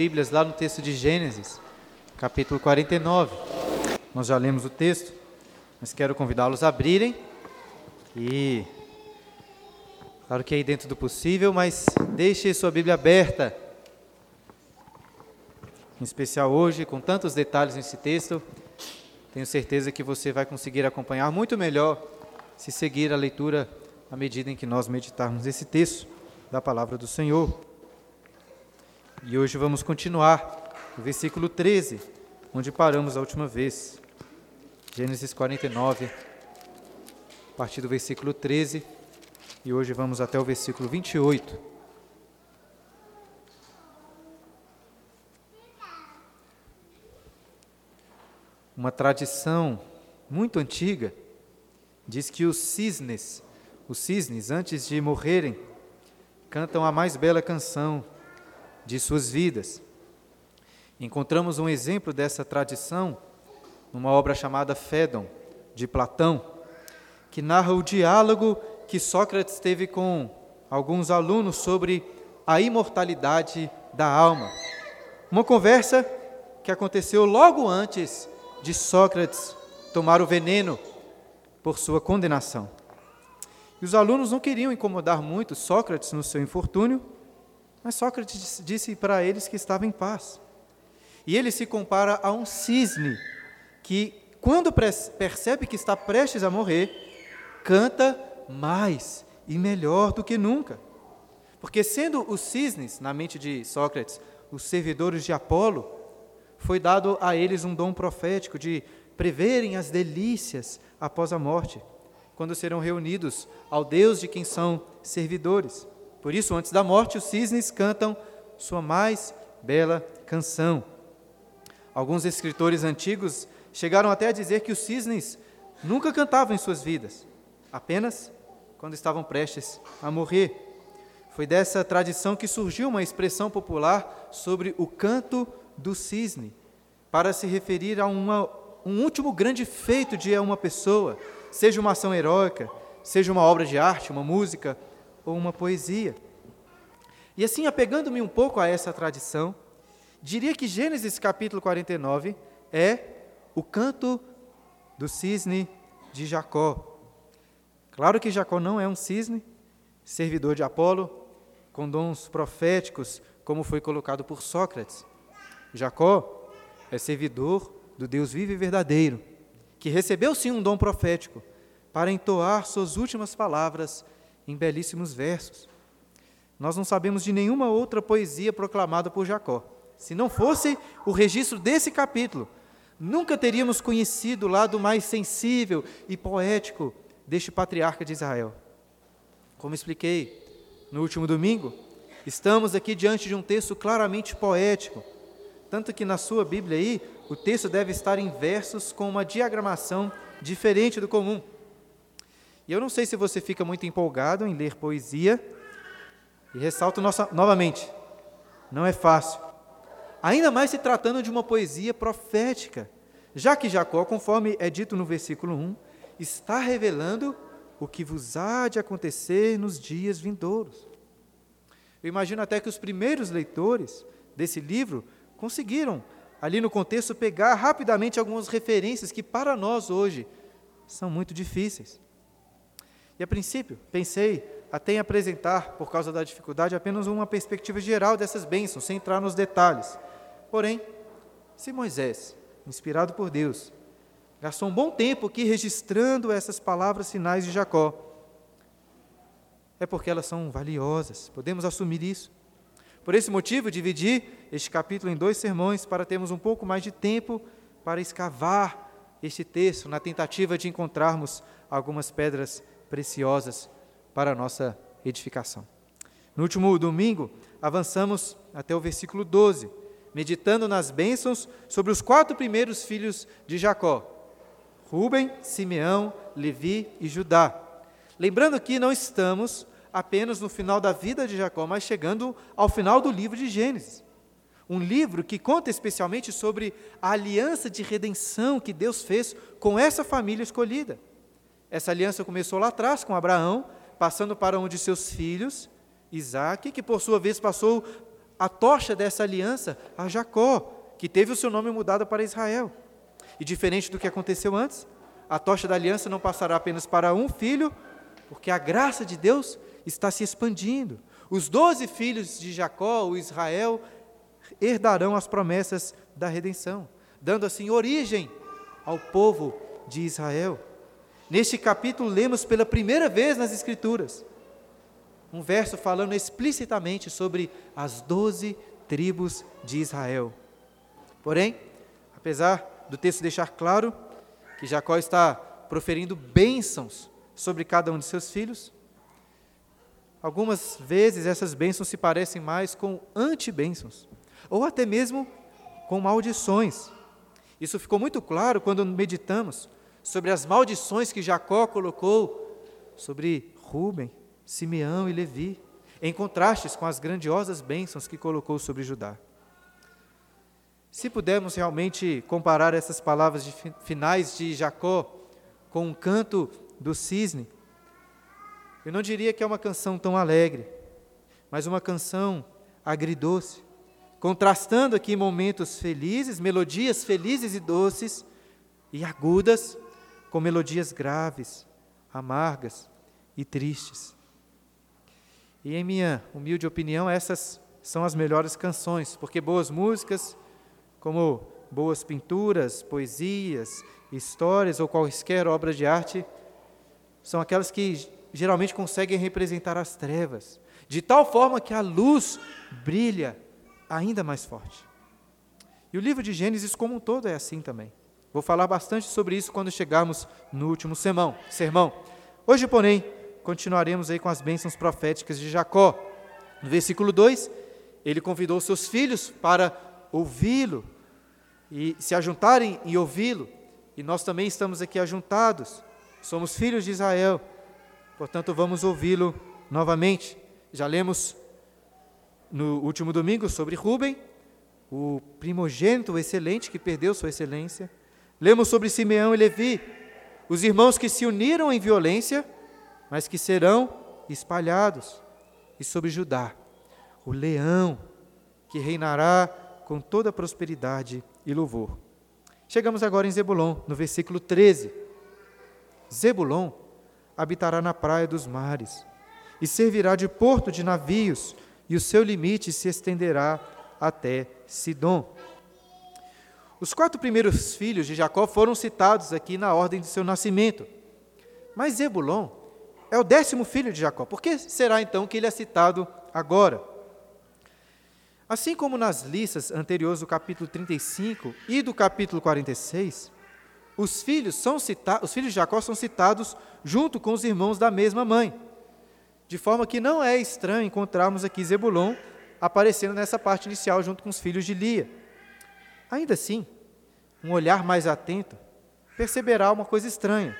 Bíblias lá no texto de Gênesis, capítulo 49. Nós já lemos o texto, mas quero convidá-los a abrirem e claro que aí dentro do possível, mas deixe sua Bíblia aberta. Em especial hoje, com tantos detalhes nesse texto, tenho certeza que você vai conseguir acompanhar muito melhor se seguir a leitura à medida em que nós meditarmos esse texto da palavra do Senhor. E hoje vamos continuar no versículo 13, onde paramos a última vez. Gênesis 49, a partir do versículo 13, e hoje vamos até o versículo 28. Uma tradição muito antiga diz que os cisnes, os cisnes, antes de morrerem, cantam a mais bela canção de suas vidas. Encontramos um exemplo dessa tradição numa obra chamada Fédon, de Platão, que narra o diálogo que Sócrates teve com alguns alunos sobre a imortalidade da alma. Uma conversa que aconteceu logo antes de Sócrates tomar o veneno por sua condenação. E os alunos não queriam incomodar muito Sócrates no seu infortúnio, mas Sócrates disse para eles que estava em paz. E ele se compara a um cisne que, quando percebe que está prestes a morrer, canta mais e melhor do que nunca. Porque, sendo os cisnes, na mente de Sócrates, os servidores de Apolo, foi dado a eles um dom profético de preverem as delícias após a morte, quando serão reunidos ao Deus de quem são servidores. Por isso, antes da morte, os cisnes cantam sua mais bela canção. Alguns escritores antigos chegaram até a dizer que os cisnes nunca cantavam em suas vidas, apenas quando estavam prestes a morrer. Foi dessa tradição que surgiu uma expressão popular sobre o canto do cisne, para se referir a uma, um último grande feito de uma pessoa, seja uma ação heróica, seja uma obra de arte, uma música ou uma poesia. E assim, apegando-me um pouco a essa tradição, diria que Gênesis capítulo 49 é o canto do cisne de Jacó. Claro que Jacó não é um cisne, servidor de Apolo, com dons proféticos, como foi colocado por Sócrates. Jacó é servidor do Deus vivo e verdadeiro, que recebeu sim um dom profético para entoar suas últimas palavras em belíssimos versos. Nós não sabemos de nenhuma outra poesia proclamada por Jacó. Se não fosse o registro desse capítulo, nunca teríamos conhecido o lado mais sensível e poético deste patriarca de Israel. Como expliquei no último domingo, estamos aqui diante de um texto claramente poético, tanto que na sua Bíblia aí, o texto deve estar em versos com uma diagramação diferente do comum. E eu não sei se você fica muito empolgado em ler poesia, e ressalto nossa, novamente, não é fácil. Ainda mais se tratando de uma poesia profética, já que Jacó, conforme é dito no versículo 1, está revelando o que vos há de acontecer nos dias vindouros. Eu imagino até que os primeiros leitores desse livro conseguiram, ali no contexto, pegar rapidamente algumas referências que para nós hoje são muito difíceis. E a princípio, pensei até em apresentar, por causa da dificuldade, apenas uma perspectiva geral dessas bênçãos, sem entrar nos detalhes. Porém, se Moisés, inspirado por Deus, gastou um bom tempo aqui registrando essas palavras finais de Jacó, é porque elas são valiosas, podemos assumir isso. Por esse motivo, dividi este capítulo em dois sermões para termos um pouco mais de tempo para escavar este texto, na tentativa de encontrarmos algumas pedras preciosas para a nossa edificação. No último domingo, avançamos até o versículo 12, meditando nas bênçãos sobre os quatro primeiros filhos de Jacó: Ruben, Simeão, Levi e Judá. Lembrando que não estamos apenas no final da vida de Jacó, mas chegando ao final do livro de Gênesis. Um livro que conta especialmente sobre a aliança de redenção que Deus fez com essa família escolhida. Essa aliança começou lá atrás com Abraão, passando para um de seus filhos, Isaac, que por sua vez passou a tocha dessa aliança a Jacó, que teve o seu nome mudado para Israel. E diferente do que aconteceu antes, a tocha da aliança não passará apenas para um filho, porque a graça de Deus está se expandindo. Os doze filhos de Jacó, o Israel, herdarão as promessas da redenção, dando assim origem ao povo de Israel. Neste capítulo, lemos pela primeira vez nas Escrituras um verso falando explicitamente sobre as doze tribos de Israel. Porém, apesar do texto deixar claro que Jacó está proferindo bênçãos sobre cada um de seus filhos, algumas vezes essas bênçãos se parecem mais com anti-bênçãos, ou até mesmo com maldições. Isso ficou muito claro quando meditamos sobre as maldições que Jacó colocou sobre Ruben, Simeão e Levi, em contrastes com as grandiosas bênçãos que colocou sobre Judá. Se pudermos realmente comparar essas palavras de finais de Jacó com um canto do cisne, eu não diria que é uma canção tão alegre, mas uma canção agridoce, contrastando aqui momentos felizes, melodias felizes e doces e agudas, com melodias graves, amargas e tristes. E em minha humilde opinião, essas são as melhores canções, porque boas músicas, como boas pinturas, poesias, histórias ou quaisquer obras de arte, são aquelas que geralmente conseguem representar as trevas, de tal forma que a luz brilha ainda mais forte. E o livro de Gênesis, como um todo, é assim também. Vou falar bastante sobre isso quando chegarmos no último sermão. sermão. Hoje, porém, continuaremos aí com as bênçãos proféticas de Jacó. No versículo 2, ele convidou seus filhos para ouvi-lo e se ajuntarem e ouvi-lo. E nós também estamos aqui ajuntados. Somos filhos de Israel. Portanto, vamos ouvi-lo novamente. Já lemos no último domingo sobre Ruben, o primogênito excelente que perdeu sua excelência. Lemos sobre Simeão e Levi, os irmãos que se uniram em violência, mas que serão espalhados. E sobre Judá, o leão que reinará com toda prosperidade e louvor. Chegamos agora em Zebulon, no versículo 13. Zebulon habitará na praia dos mares e servirá de porto de navios, e o seu limite se estenderá até Sidom. Os quatro primeiros filhos de Jacó foram citados aqui na ordem de seu nascimento. Mas Zebulon é o décimo filho de Jacó. Por que será então que ele é citado agora? Assim como nas listas anteriores do capítulo 35 e do capítulo 46, os filhos, são cita os filhos de Jacó são citados junto com os irmãos da mesma mãe. De forma que não é estranho encontrarmos aqui Zebulon aparecendo nessa parte inicial junto com os filhos de Lia. Ainda assim, um olhar mais atento perceberá uma coisa estranha.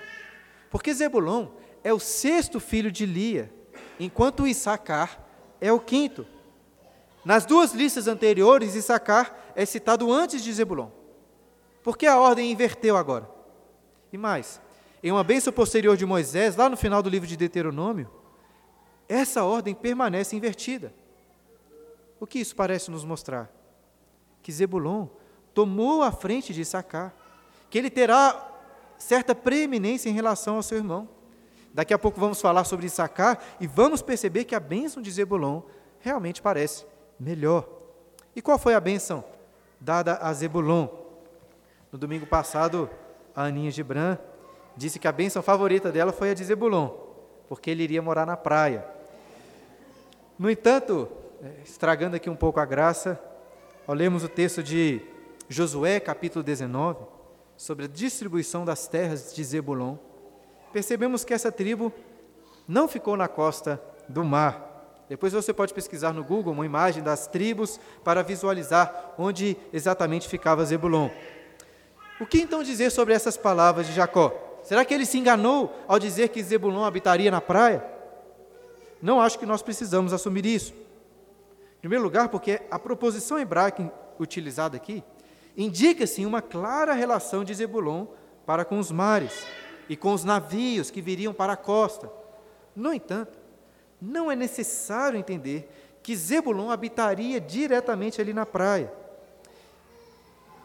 Porque Zebulon é o sexto filho de Lia, enquanto Issacar é o quinto. Nas duas listas anteriores, Issacar é citado antes de Zebulon. Por que a ordem inverteu agora? E mais, em uma bênção posterior de Moisés, lá no final do livro de Deuteronômio, essa ordem permanece invertida. O que isso parece nos mostrar? Que Zebulon tomou a frente de Issacar, que ele terá certa preeminência em relação ao seu irmão. Daqui a pouco vamos falar sobre Issacar e vamos perceber que a bênção de Zebulon realmente parece melhor. E qual foi a bênção dada a Zebulon? No domingo passado, a Aninha Gibran disse que a bênção favorita dela foi a de Zebulon, porque ele iria morar na praia. No entanto, eh, estragando aqui um pouco a graça, olhemos o texto de Josué capítulo 19, sobre a distribuição das terras de Zebulon, percebemos que essa tribo não ficou na costa do mar. Depois você pode pesquisar no Google uma imagem das tribos para visualizar onde exatamente ficava Zebulon. O que então dizer sobre essas palavras de Jacó? Será que ele se enganou ao dizer que Zebulon habitaria na praia? Não acho que nós precisamos assumir isso. Em primeiro lugar, porque a proposição hebraica utilizada aqui indica-se uma clara relação de Zebulon para com os mares e com os navios que viriam para a costa. No entanto, não é necessário entender que Zebulon habitaria diretamente ali na praia.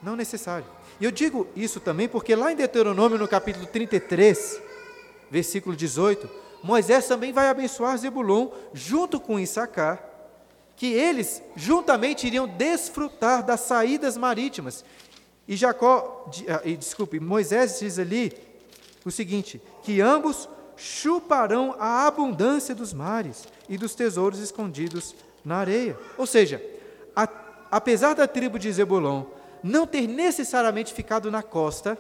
Não necessário. E eu digo isso também porque lá em Deuteronômio, no capítulo 33, versículo 18, Moisés também vai abençoar Zebulon junto com Issacar, que eles juntamente iriam desfrutar das saídas marítimas. E Jacó, ah, desculpe, Moisés diz ali o seguinte: que ambos chuparão a abundância dos mares e dos tesouros escondidos na areia. Ou seja, a, apesar da tribo de Zebulon não ter necessariamente ficado na costa,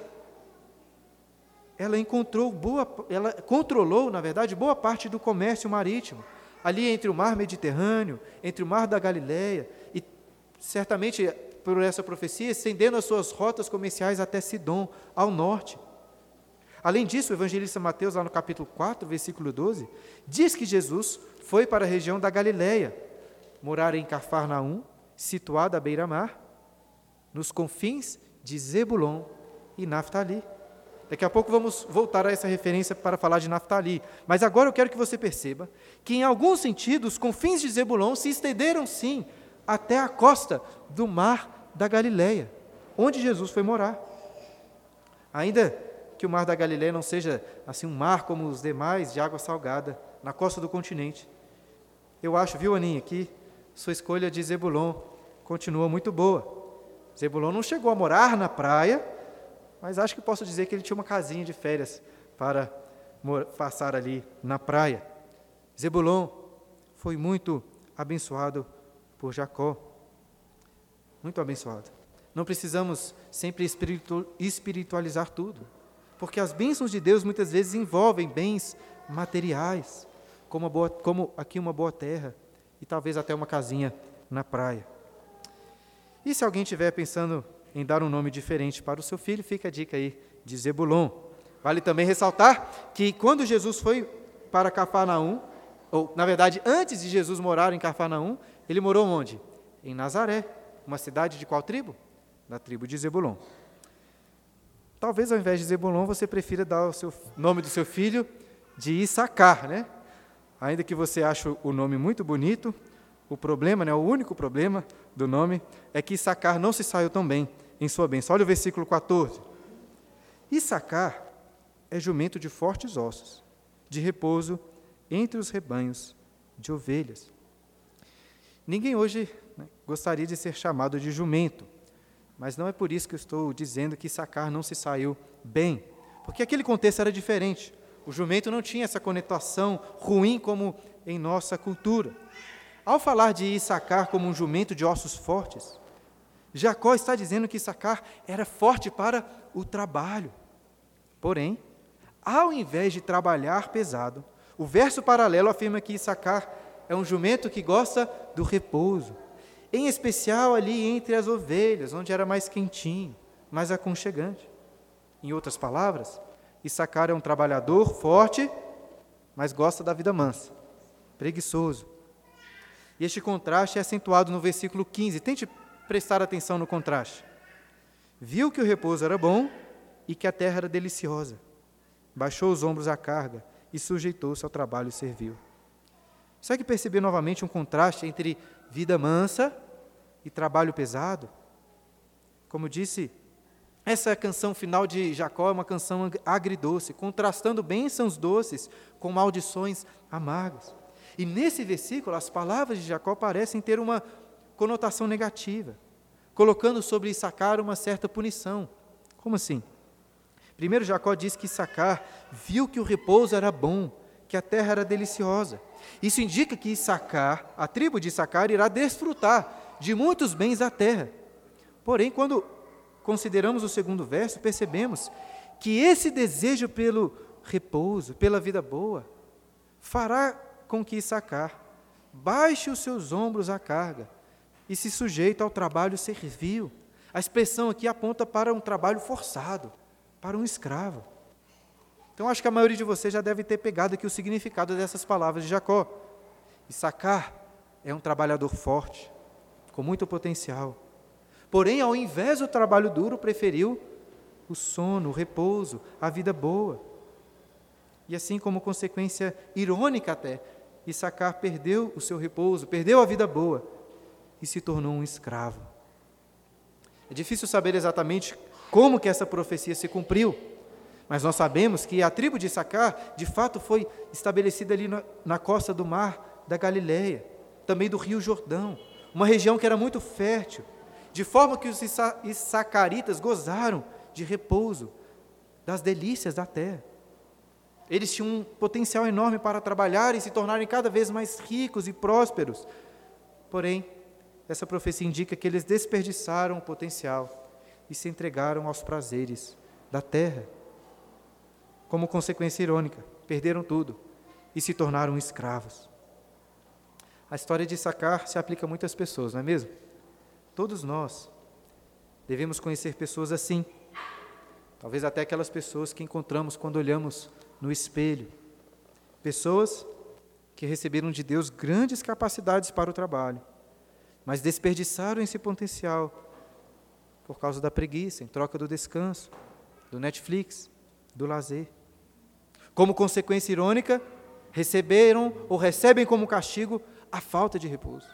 ela encontrou boa, ela controlou, na verdade, boa parte do comércio marítimo, ali entre o mar Mediterrâneo, entre o mar da Galileia, e certamente por essa profecia, estendendo as suas rotas comerciais até Sidom, ao norte. Além disso, o evangelista Mateus, lá no capítulo 4, versículo 12, diz que Jesus foi para a região da Galileia, morar em Cafarnaum, situada à beira-mar, nos confins de Zebulon e Naftali. Daqui a pouco vamos voltar a essa referência para falar de Naftali. Mas agora eu quero que você perceba que, em algum sentido, os confins de Zebulon se estenderam, sim, até a costa do mar da Galileia, onde Jesus foi morar. Ainda que o mar da Galileia não seja assim um mar como os demais de água salgada na costa do continente. Eu acho, viu, Aninha, que sua escolha de Zebulon continua muito boa. Zebulon não chegou a morar na praia, mas acho que posso dizer que ele tinha uma casinha de férias para passar ali na praia. Zebulon foi muito abençoado por Jacó. Muito abençoado. Não precisamos sempre espiritualizar tudo. Porque as bênçãos de Deus muitas vezes envolvem bens materiais, como, boa, como aqui uma boa terra e talvez até uma casinha na praia. E se alguém estiver pensando em dar um nome diferente para o seu filho, fica a dica aí de Zebulon. Vale também ressaltar que quando Jesus foi para Cafarnaum, ou na verdade antes de Jesus morar em Cafarnaum, ele morou onde? Em Nazaré, uma cidade de qual tribo? Da tribo de Zebulon. Talvez ao invés de Zebulon você prefira dar o seu nome do seu filho de Issacar, né? Ainda que você ache o nome muito bonito, o problema, né, o único problema do nome é que Issacar não se saiu tão bem em sua bênção. Olha o versículo 14. Issacar é jumento de fortes ossos, de repouso entre os rebanhos de ovelhas. Ninguém hoje né, gostaria de ser chamado de jumento, mas não é por isso que eu estou dizendo que Sacar não se saiu bem, porque aquele contexto era diferente. O jumento não tinha essa conotação ruim como em nossa cultura. Ao falar de Issacar como um jumento de ossos fortes, Jacó está dizendo que Issacar era forte para o trabalho. Porém, ao invés de trabalhar pesado, o verso paralelo afirma que Issacar é um jumento que gosta do repouso, em especial ali entre as ovelhas, onde era mais quentinho, mais aconchegante. Em outras palavras, Issacar é um trabalhador forte, mas gosta da vida mansa, preguiçoso. E este contraste é acentuado no versículo 15. Tente prestar atenção no contraste. Viu que o repouso era bom e que a terra era deliciosa. Baixou os ombros à carga e sujeitou-se ao trabalho servil. Consegue perceber novamente um contraste entre vida mansa e trabalho pesado. Como disse, essa canção final de Jacó é uma canção agridoce, contrastando bênçãos doces com maldições amargas. E nesse versículo, as palavras de Jacó parecem ter uma conotação negativa, colocando sobre Issacar uma certa punição. Como assim? Primeiro, Jacó diz que Issacar viu que o repouso era bom, que a terra era deliciosa. Isso indica que Issacar, a tribo de Issacar, irá desfrutar de muitos bens da terra. Porém, quando consideramos o segundo verso, percebemos que esse desejo pelo repouso, pela vida boa, fará com que Issacar baixe os seus ombros à carga e se sujeite ao trabalho servil. A expressão aqui aponta para um trabalho forçado, para um escravo. Então, acho que a maioria de vocês já deve ter pegado aqui o significado dessas palavras de Jacó. Issacar é um trabalhador forte, com muito potencial. Porém, ao invés do trabalho duro, preferiu o sono, o repouso, a vida boa. E assim, como consequência irônica até, Issacar perdeu o seu repouso, perdeu a vida boa e se tornou um escravo. É difícil saber exatamente como que essa profecia se cumpriu, mas nós sabemos que a tribo de Issacar, de fato, foi estabelecida ali na, na costa do mar da Galileia, também do rio Jordão, uma região que era muito fértil, de forma que os Issacaritas gozaram de repouso, das delícias da terra. Eles tinham um potencial enorme para trabalhar e se tornarem cada vez mais ricos e prósperos. Porém, essa profecia indica que eles desperdiçaram o potencial e se entregaram aos prazeres da terra. Como consequência irônica, perderam tudo e se tornaram escravos. A história de Sacar se aplica a muitas pessoas, não é mesmo? Todos nós devemos conhecer pessoas assim. Talvez até aquelas pessoas que encontramos quando olhamos no espelho. Pessoas que receberam de Deus grandes capacidades para o trabalho, mas desperdiçaram esse potencial por causa da preguiça, em troca do descanso, do Netflix, do lazer. Como consequência irônica, receberam ou recebem como castigo a falta de repouso,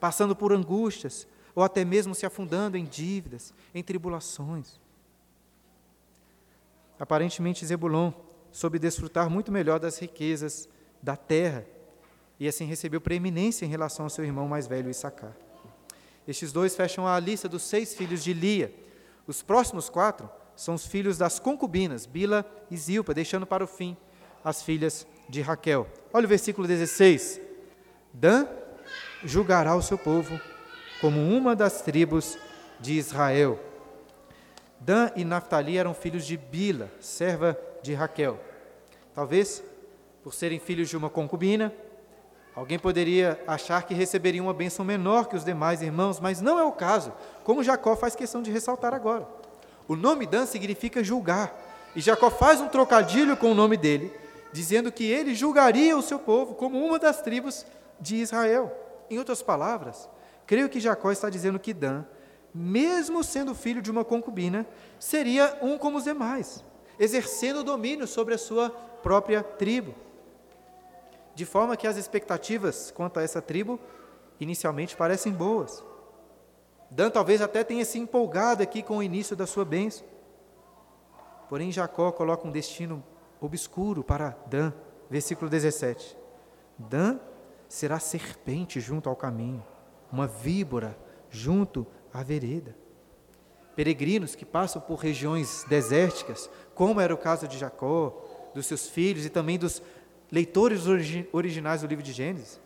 passando por angústias ou até mesmo se afundando em dívidas, em tribulações. Aparentemente, Zebulon soube desfrutar muito melhor das riquezas da terra e assim recebeu preeminência em relação ao seu irmão mais velho Issacar. Estes dois fecham a lista dos seis filhos de Lia. Os próximos quatro são os filhos das concubinas, Bila e Zilpa, deixando para o fim as filhas de Raquel. Olha o versículo 16. Dan julgará o seu povo como uma das tribos de Israel. Dan e Naphtali eram filhos de Bila, serva de Raquel. Talvez, por serem filhos de uma concubina, alguém poderia achar que receberiam uma bênção menor que os demais irmãos, mas não é o caso, como Jacó faz questão de ressaltar agora. O nome Dan significa julgar, e Jacó faz um trocadilho com o nome dele, dizendo que ele julgaria o seu povo como uma das tribos de Israel. Em outras palavras, creio que Jacó está dizendo que Dan, mesmo sendo filho de uma concubina, seria um como os demais exercendo domínio sobre a sua própria tribo. De forma que as expectativas quanto a essa tribo inicialmente parecem boas. Dan talvez até tenha se empolgado aqui com o início da sua bênção. Porém, Jacó coloca um destino obscuro para Dan, versículo 17. Dan será serpente junto ao caminho, uma víbora junto à vereda. Peregrinos que passam por regiões desérticas como era o caso de Jacó, dos seus filhos e também dos leitores origi originais do livro de Gênesis,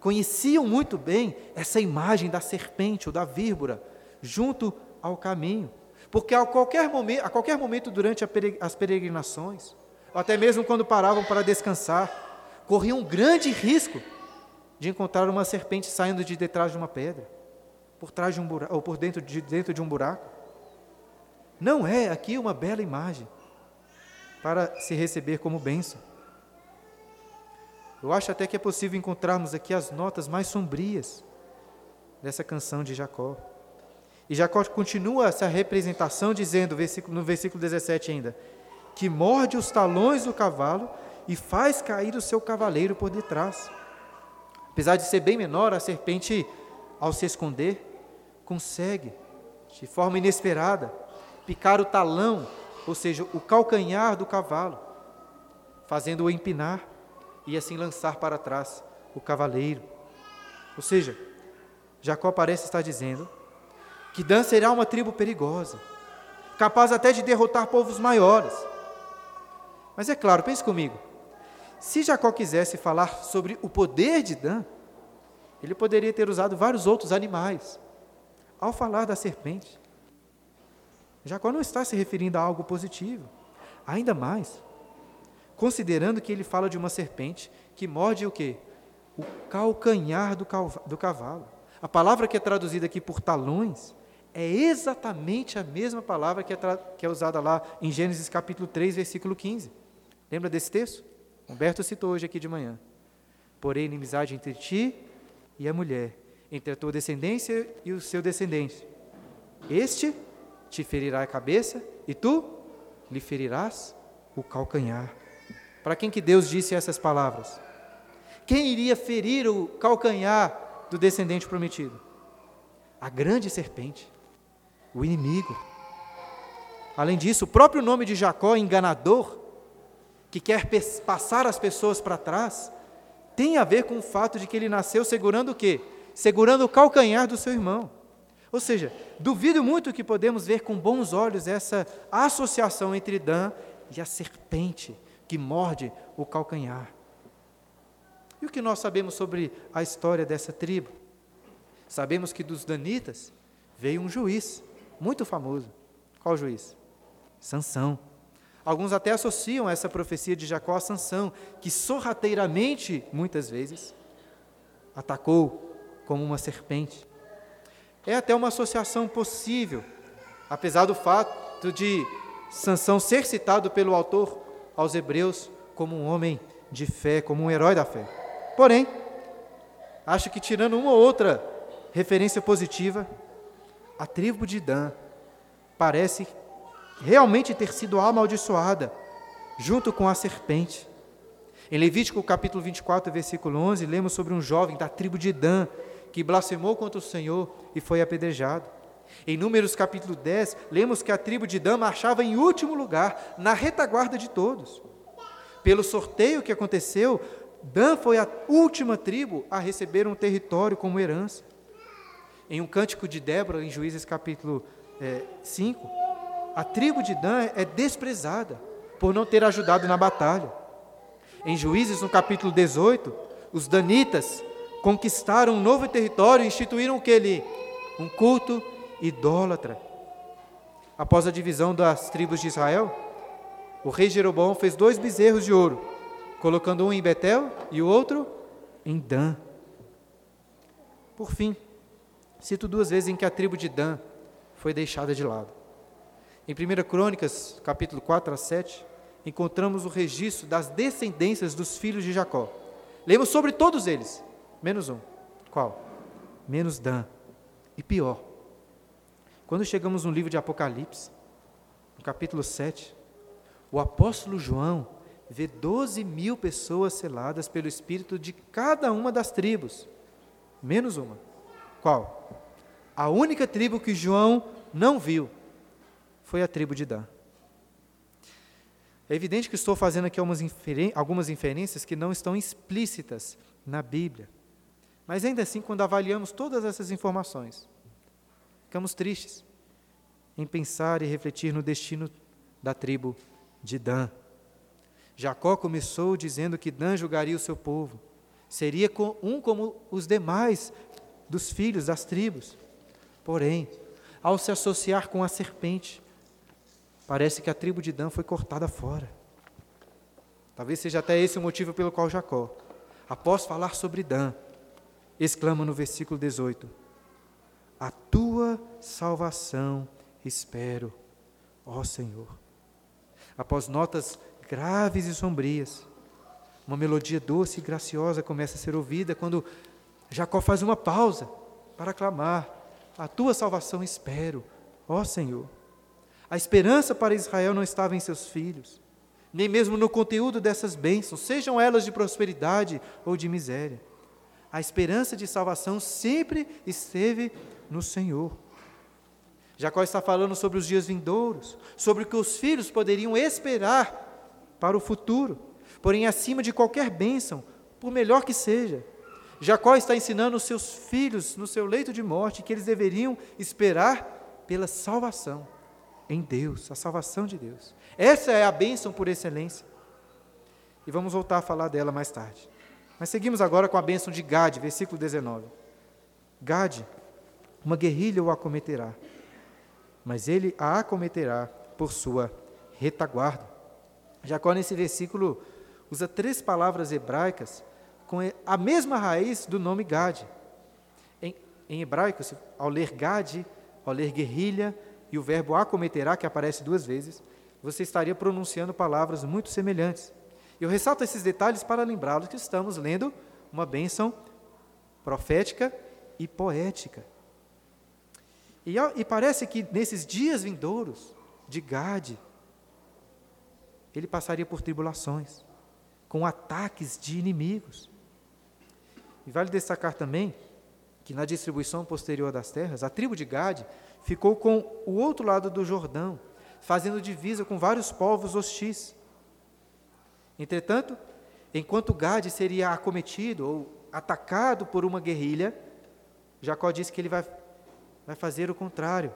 conheciam muito bem essa imagem da serpente ou da víbora junto ao caminho, porque a qualquer momento, a qualquer momento durante as peregrinações, ou até mesmo quando paravam para descansar, corriam um grande risco de encontrar uma serpente saindo de detrás de uma pedra, por trás de um buraco, ou por dentro de, dentro de um buraco. Não é aqui uma bela imagem para se receber como bênção. Eu acho até que é possível encontrarmos aqui as notas mais sombrias dessa canção de Jacó. E Jacó continua essa representação dizendo, no versículo 17 ainda, que morde os talões do cavalo e faz cair o seu cavaleiro por detrás. Apesar de ser bem menor, a serpente, ao se esconder, consegue, de forma inesperada, picar o talão ou seja, o calcanhar do cavalo, fazendo-o empinar e assim lançar para trás o cavaleiro. Ou seja, Jacó parece estar dizendo que Dan será uma tribo perigosa, capaz até de derrotar povos maiores. Mas é claro, pense comigo, se Jacó quisesse falar sobre o poder de Dan, ele poderia ter usado vários outros animais. Ao falar da serpente, Jacó não está se referindo a algo positivo. Ainda mais, considerando que ele fala de uma serpente que morde o quê? O calcanhar do, do cavalo. A palavra que é traduzida aqui por talões é exatamente a mesma palavra que é, que é usada lá em Gênesis capítulo 3, versículo 15. Lembra desse texto? Humberto citou hoje aqui de manhã. Porém, inimizade entre ti e a mulher, entre a tua descendência e o seu descendente. Este te ferirá a cabeça e tu lhe ferirás o calcanhar. Para quem que Deus disse essas palavras? Quem iria ferir o calcanhar do descendente prometido? A grande serpente, o inimigo. Além disso, o próprio nome de Jacó, enganador, que quer passar as pessoas para trás, tem a ver com o fato de que ele nasceu segurando o quê? Segurando o calcanhar do seu irmão. Ou seja, duvido muito que podemos ver com bons olhos essa associação entre Dan e a serpente que morde o calcanhar. E o que nós sabemos sobre a história dessa tribo? Sabemos que dos danitas veio um juiz muito famoso. Qual juiz? Sansão. Alguns até associam essa profecia de Jacó a Sansão, que sorrateiramente, muitas vezes, atacou como uma serpente. É até uma associação possível, apesar do fato de Sansão ser citado pelo autor aos Hebreus como um homem de fé, como um herói da fé. Porém, acho que tirando uma ou outra referência positiva, a tribo de Dan parece realmente ter sido amaldiçoada junto com a serpente. Em Levítico capítulo 24, versículo 11, lemos sobre um jovem da tribo de Dan que blasfemou contra o Senhor e foi apedrejado. Em Números capítulo 10, lemos que a tribo de Dan marchava em último lugar, na retaguarda de todos. Pelo sorteio que aconteceu, Dan foi a última tribo a receber um território como herança. Em um cântico de Débora, em Juízes capítulo é, 5, a tribo de Dan é desprezada por não ter ajudado na batalha. Em Juízes, no capítulo 18, os danitas conquistaram um novo território e instituíram o que? Um culto idólatra. Após a divisão das tribos de Israel, o rei Jeroboão fez dois bezerros de ouro, colocando um em Betel e o outro em Dan. Por fim, cito duas vezes em que a tribo de Dan foi deixada de lado. Em 1 Crônicas, capítulo 4 a 7, encontramos o registro das descendências dos filhos de Jacó. Lemos sobre todos eles, Menos um. Qual? Menos Dan. E pior. Quando chegamos no livro de Apocalipse, no capítulo 7, o apóstolo João vê 12 mil pessoas seladas pelo Espírito de cada uma das tribos. Menos uma. Qual? A única tribo que João não viu foi a tribo de Dan. É evidente que estou fazendo aqui algumas inferências que não estão explícitas na Bíblia. Mas ainda assim, quando avaliamos todas essas informações, ficamos tristes em pensar e refletir no destino da tribo de Dan. Jacó começou dizendo que Dan julgaria o seu povo, seria um como os demais dos filhos das tribos. Porém, ao se associar com a serpente, parece que a tribo de Dan foi cortada fora. Talvez seja até esse o motivo pelo qual Jacó, após falar sobre Dan, exclama no versículo 18: A tua salvação espero, ó Senhor. Após notas graves e sombrias, uma melodia doce e graciosa começa a ser ouvida quando Jacó faz uma pausa para clamar: A tua salvação espero, ó Senhor. A esperança para Israel não estava em seus filhos, nem mesmo no conteúdo dessas bênçãos, sejam elas de prosperidade ou de miséria a esperança de salvação sempre esteve no Senhor. Jacó está falando sobre os dias vindouros, sobre o que os filhos poderiam esperar para o futuro, porém, acima de qualquer bênção, por melhor que seja, Jacó está ensinando os seus filhos no seu leito de morte que eles deveriam esperar pela salvação em Deus, a salvação de Deus. Essa é a bênção por excelência. E vamos voltar a falar dela mais tarde. Mas seguimos agora com a bênção de Gade, versículo 19. Gade, uma guerrilha o acometerá, mas ele a acometerá por sua retaguarda. Jacó, nesse versículo, usa três palavras hebraicas com a mesma raiz do nome Gade. Em, em hebraico, ao ler Gade, ao ler guerrilha e o verbo acometerá, que aparece duas vezes, você estaria pronunciando palavras muito semelhantes. Eu ressalto esses detalhes para lembrá-los que estamos lendo uma bênção profética e poética. E, e, parece que nesses dias vindouros de Gade, ele passaria por tribulações, com ataques de inimigos. E vale destacar também que na distribuição posterior das terras, a tribo de Gade ficou com o outro lado do Jordão, fazendo divisa com vários povos hostis. Entretanto, enquanto Gade seria acometido ou atacado por uma guerrilha, Jacó disse que ele vai, vai fazer o contrário.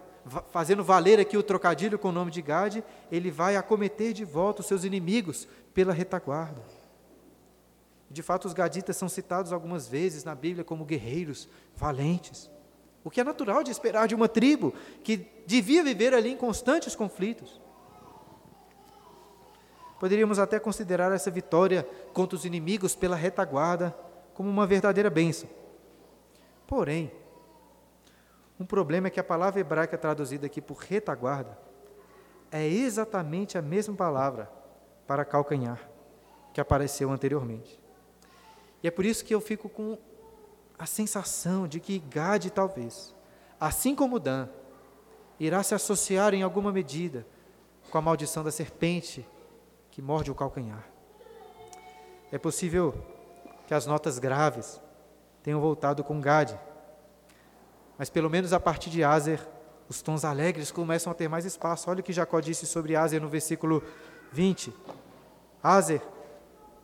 Fazendo valer aqui o trocadilho com o nome de Gade, ele vai acometer de volta os seus inimigos pela retaguarda. De fato, os gaditas são citados algumas vezes na Bíblia como guerreiros valentes. O que é natural de esperar de uma tribo que devia viver ali em constantes conflitos. Poderíamos até considerar essa vitória contra os inimigos pela retaguarda como uma verdadeira bênção. Porém, um problema é que a palavra hebraica traduzida aqui por retaguarda é exatamente a mesma palavra para calcanhar que apareceu anteriormente. E é por isso que eu fico com a sensação de que Gade talvez, assim como Dan, irá se associar em alguma medida com a maldição da serpente que morde o calcanhar. É possível que as notas graves tenham voltado com Gade, mas pelo menos a partir de Azer, os tons alegres começam a ter mais espaço. Olha o que Jacó disse sobre Azer no versículo 20. Azer,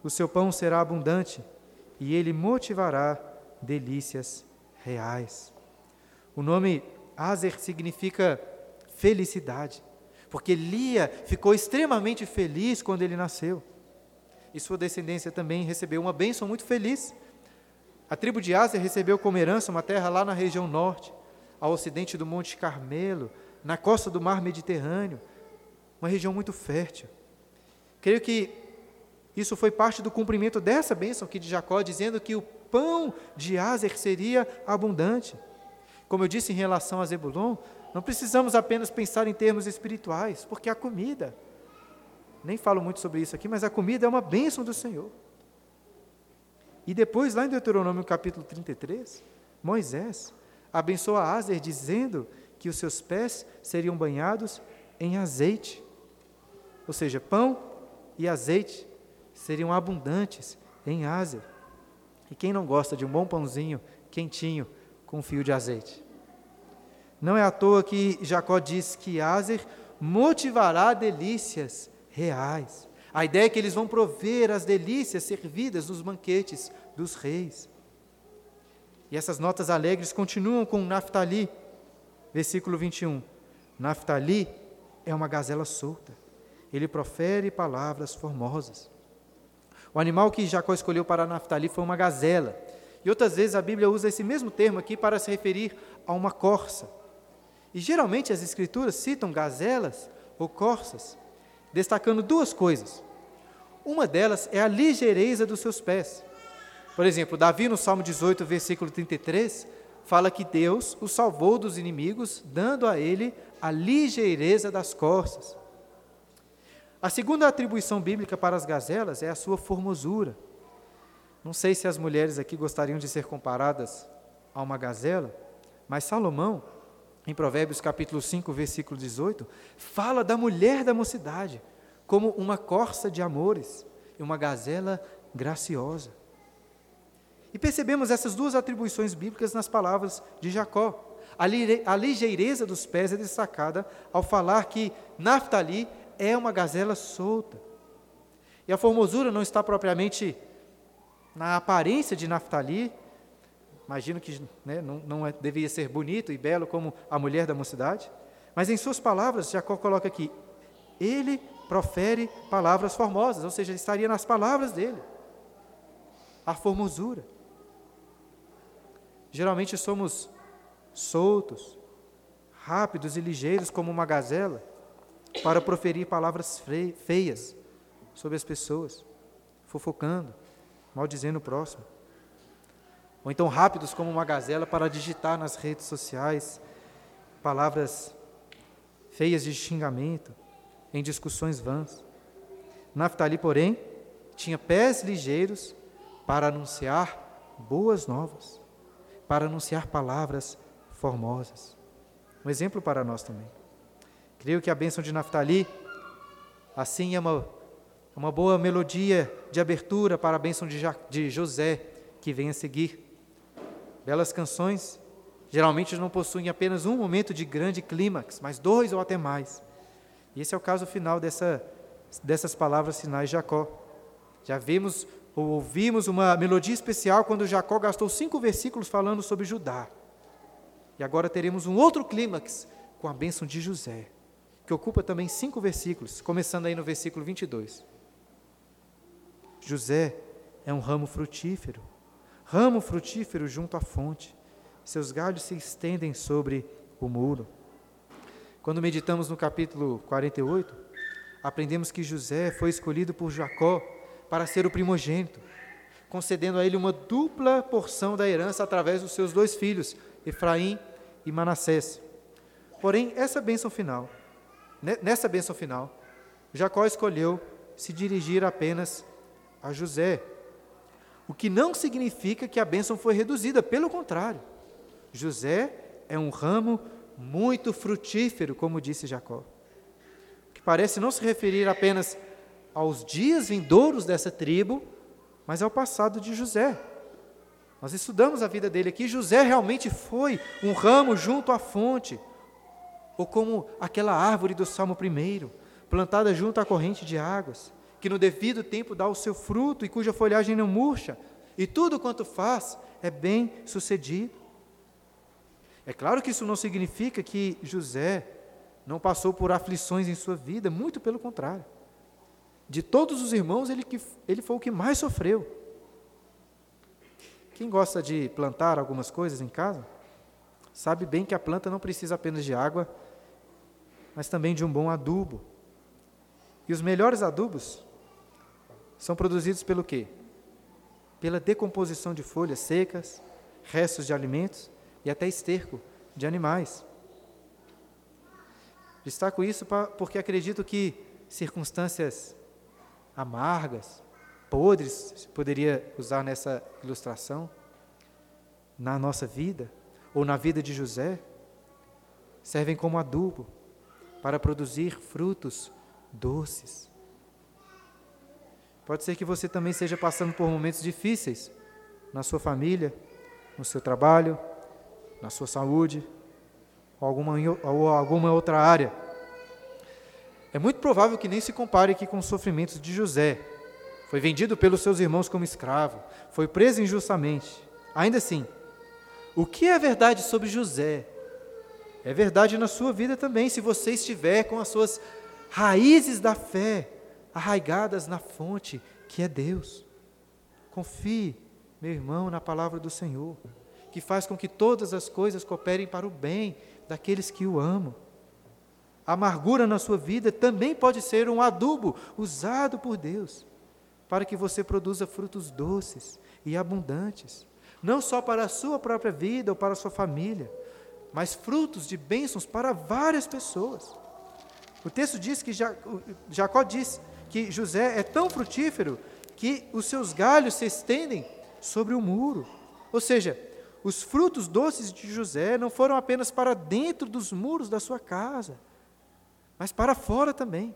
o seu pão será abundante e ele motivará delícias reais. O nome Azer significa felicidade, porque Lia ficou extremamente feliz quando ele nasceu. E sua descendência também recebeu uma bênção muito feliz. A tribo de Azer recebeu como herança uma terra lá na região norte, ao ocidente do Monte Carmelo, na costa do Mar Mediterrâneo, uma região muito fértil. Creio que isso foi parte do cumprimento dessa bênção aqui de Jacó, dizendo que o pão de Azer seria abundante. Como eu disse em relação a Zebulon, não precisamos apenas pensar em termos espirituais, porque a comida, nem falo muito sobre isso aqui, mas a comida é uma bênção do Senhor. E depois, lá em Deuteronômio capítulo 33, Moisés abençoa Azer dizendo que os seus pés seriam banhados em azeite. Ou seja, pão e azeite seriam abundantes em Ásia. E quem não gosta de um bom pãozinho quentinho com um fio de azeite? Não é à toa que Jacó diz que Azer motivará delícias reais. A ideia é que eles vão prover as delícias servidas nos banquetes dos reis. E essas notas alegres continuam com Naftali, versículo 21. Naftali é uma gazela solta. Ele profere palavras formosas. O animal que Jacó escolheu para Naftali foi uma gazela. E outras vezes a Bíblia usa esse mesmo termo aqui para se referir a uma corça. E geralmente as escrituras citam gazelas ou corças, destacando duas coisas. Uma delas é a ligeireza dos seus pés. Por exemplo, Davi no Salmo 18, versículo 33, fala que Deus o salvou dos inimigos, dando a ele a ligeireza das corças. A segunda atribuição bíblica para as gazelas é a sua formosura. Não sei se as mulheres aqui gostariam de ser comparadas a uma gazela, mas Salomão, em Provérbios capítulo 5, versículo 18, fala da mulher da mocidade como uma corça de amores e uma gazela graciosa. E percebemos essas duas atribuições bíblicas nas palavras de Jacó. A ligeireza dos pés é destacada ao falar que Naftali é uma gazela solta. E a formosura não está propriamente na aparência de Naftali, imagino que né, não, não é, deveria ser bonito e belo como a mulher da mocidade, mas em suas palavras, Jacó coloca aqui, ele profere palavras formosas, ou seja, estaria nas palavras dele, a formosura. Geralmente somos soltos, rápidos e ligeiros como uma gazela, para proferir palavras feias sobre as pessoas, fofocando, maldizendo o próximo. Ou então rápidos como uma gazela para digitar nas redes sociais palavras feias de xingamento em discussões vãs. Naftali, porém, tinha pés ligeiros para anunciar boas novas, para anunciar palavras formosas. Um exemplo para nós também. Creio que a bênção de Naftali, assim, é uma, uma boa melodia de abertura para a bênção de, de José, que vem a seguir. Belas canções geralmente não possuem apenas um momento de grande clímax, mas dois ou até mais. E esse é o caso final dessa, dessas palavras finais de Jacó. Já vimos ou ouvimos uma melodia especial quando Jacó gastou cinco versículos falando sobre Judá. E agora teremos um outro clímax com a bênção de José, que ocupa também cinco versículos, começando aí no versículo 22. José é um ramo frutífero, ramo frutífero junto à fonte. Seus galhos se estendem sobre o muro. Quando meditamos no capítulo 48, aprendemos que José foi escolhido por Jacó para ser o primogênito, concedendo a ele uma dupla porção da herança através dos seus dois filhos, Efraim e Manassés. Porém, essa bênção final, nessa bênção final, Jacó escolheu se dirigir apenas a José, o que não significa que a bênção foi reduzida, pelo contrário. José é um ramo muito frutífero, como disse Jacó, que parece não se referir apenas aos dias vindouros dessa tribo, mas ao passado de José. Nós estudamos a vida dele aqui. José realmente foi um ramo junto à fonte, ou como aquela árvore do Salmo 1, plantada junto à corrente de águas, que no devido tempo dá o seu fruto e cuja folhagem não murcha, e tudo quanto faz é bem sucedido. É claro que isso não significa que José não passou por aflições em sua vida, muito pelo contrário. De todos os irmãos, ele, que, ele foi o que mais sofreu. Quem gosta de plantar algumas coisas em casa, sabe bem que a planta não precisa apenas de água, mas também de um bom adubo. E os melhores adubos são produzidos pelo quê? Pela decomposição de folhas secas, restos de alimentos e até esterco de animais. Destaco isso porque acredito que circunstâncias amargas, podres, se poderia usar nessa ilustração, na nossa vida, ou na vida de José, servem como adubo para produzir frutos doces. Pode ser que você também esteja passando por momentos difíceis na sua família, no seu trabalho, na sua saúde, ou alguma, ou alguma outra área. É muito provável que nem se compare aqui com os sofrimentos de José. Foi vendido pelos seus irmãos como escravo, foi preso injustamente. Ainda assim, o que é verdade sobre José? É verdade na sua vida também, se você estiver com as suas raízes da fé arraigadas na fonte que é Deus. Confie, meu irmão, na palavra do Senhor, que faz com que todas as coisas cooperem para o bem daqueles que o amam a amargura na sua vida também pode ser um adubo usado por Deus para que você produza frutos doces e abundantes, não só para a sua própria vida ou para a sua família, mas frutos de bênçãos para várias pessoas. O texto diz que Jacó diz que José é tão frutífero que os seus galhos se estendem sobre o muro. Ou seja, os frutos doces de José não foram apenas para dentro dos muros da sua casa, mas para fora também.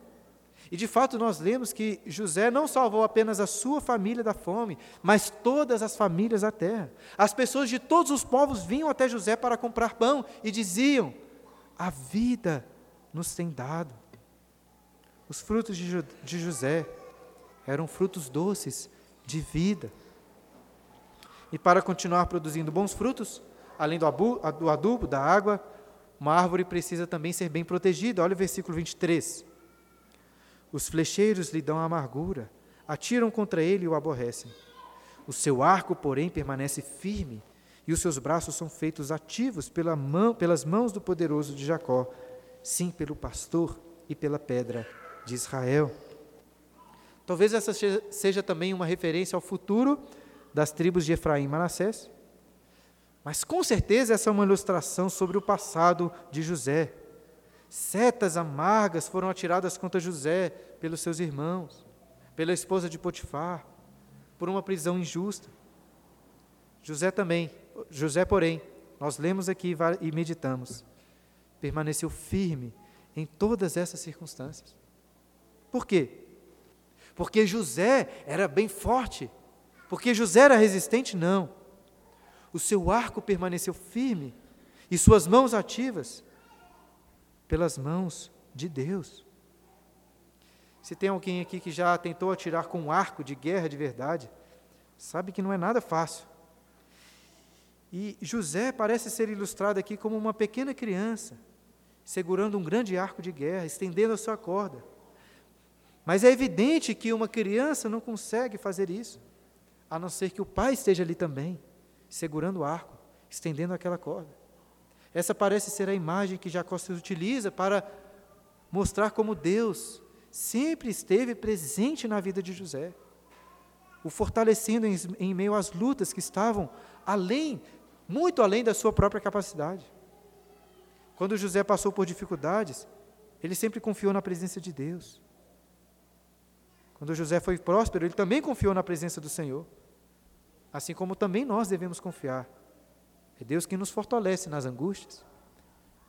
E de fato nós lemos que José não salvou apenas a sua família da fome, mas todas as famílias da terra. As pessoas de todos os povos vinham até José para comprar pão e diziam: A vida nos tem dado. Os frutos de, de José eram frutos doces de vida. E para continuar produzindo bons frutos, além do adubo, da água, uma árvore precisa também ser bem protegida. Olha o versículo 23. Os flecheiros lhe dão amargura, atiram contra ele e o aborrecem. O seu arco, porém, permanece firme, e os seus braços são feitos ativos pela mão, pelas mãos do poderoso de Jacó, sim, pelo pastor e pela pedra de Israel. Talvez essa seja também uma referência ao futuro das tribos de Efraim e Manassés. Mas com certeza essa é uma ilustração sobre o passado de José. Setas amargas foram atiradas contra José pelos seus irmãos, pela esposa de Potifar, por uma prisão injusta. José também, José, porém, nós lemos aqui e meditamos, permaneceu firme em todas essas circunstâncias. Por quê? Porque José era bem forte. Porque José era resistente? Não o seu arco permaneceu firme e suas mãos ativas pelas mãos de Deus. Se tem alguém aqui que já tentou atirar com um arco de guerra de verdade, sabe que não é nada fácil. E José parece ser ilustrado aqui como uma pequena criança, segurando um grande arco de guerra, estendendo a sua corda. Mas é evidente que uma criança não consegue fazer isso, a não ser que o pai esteja ali também segurando o arco, estendendo aquela corda. Essa parece ser a imagem que Jacó se utiliza para mostrar como Deus sempre esteve presente na vida de José, o fortalecendo em, em meio às lutas que estavam além, muito além da sua própria capacidade. Quando José passou por dificuldades, ele sempre confiou na presença de Deus. Quando José foi próspero, ele também confiou na presença do Senhor assim como também nós devemos confiar. É Deus quem nos fortalece nas angústias,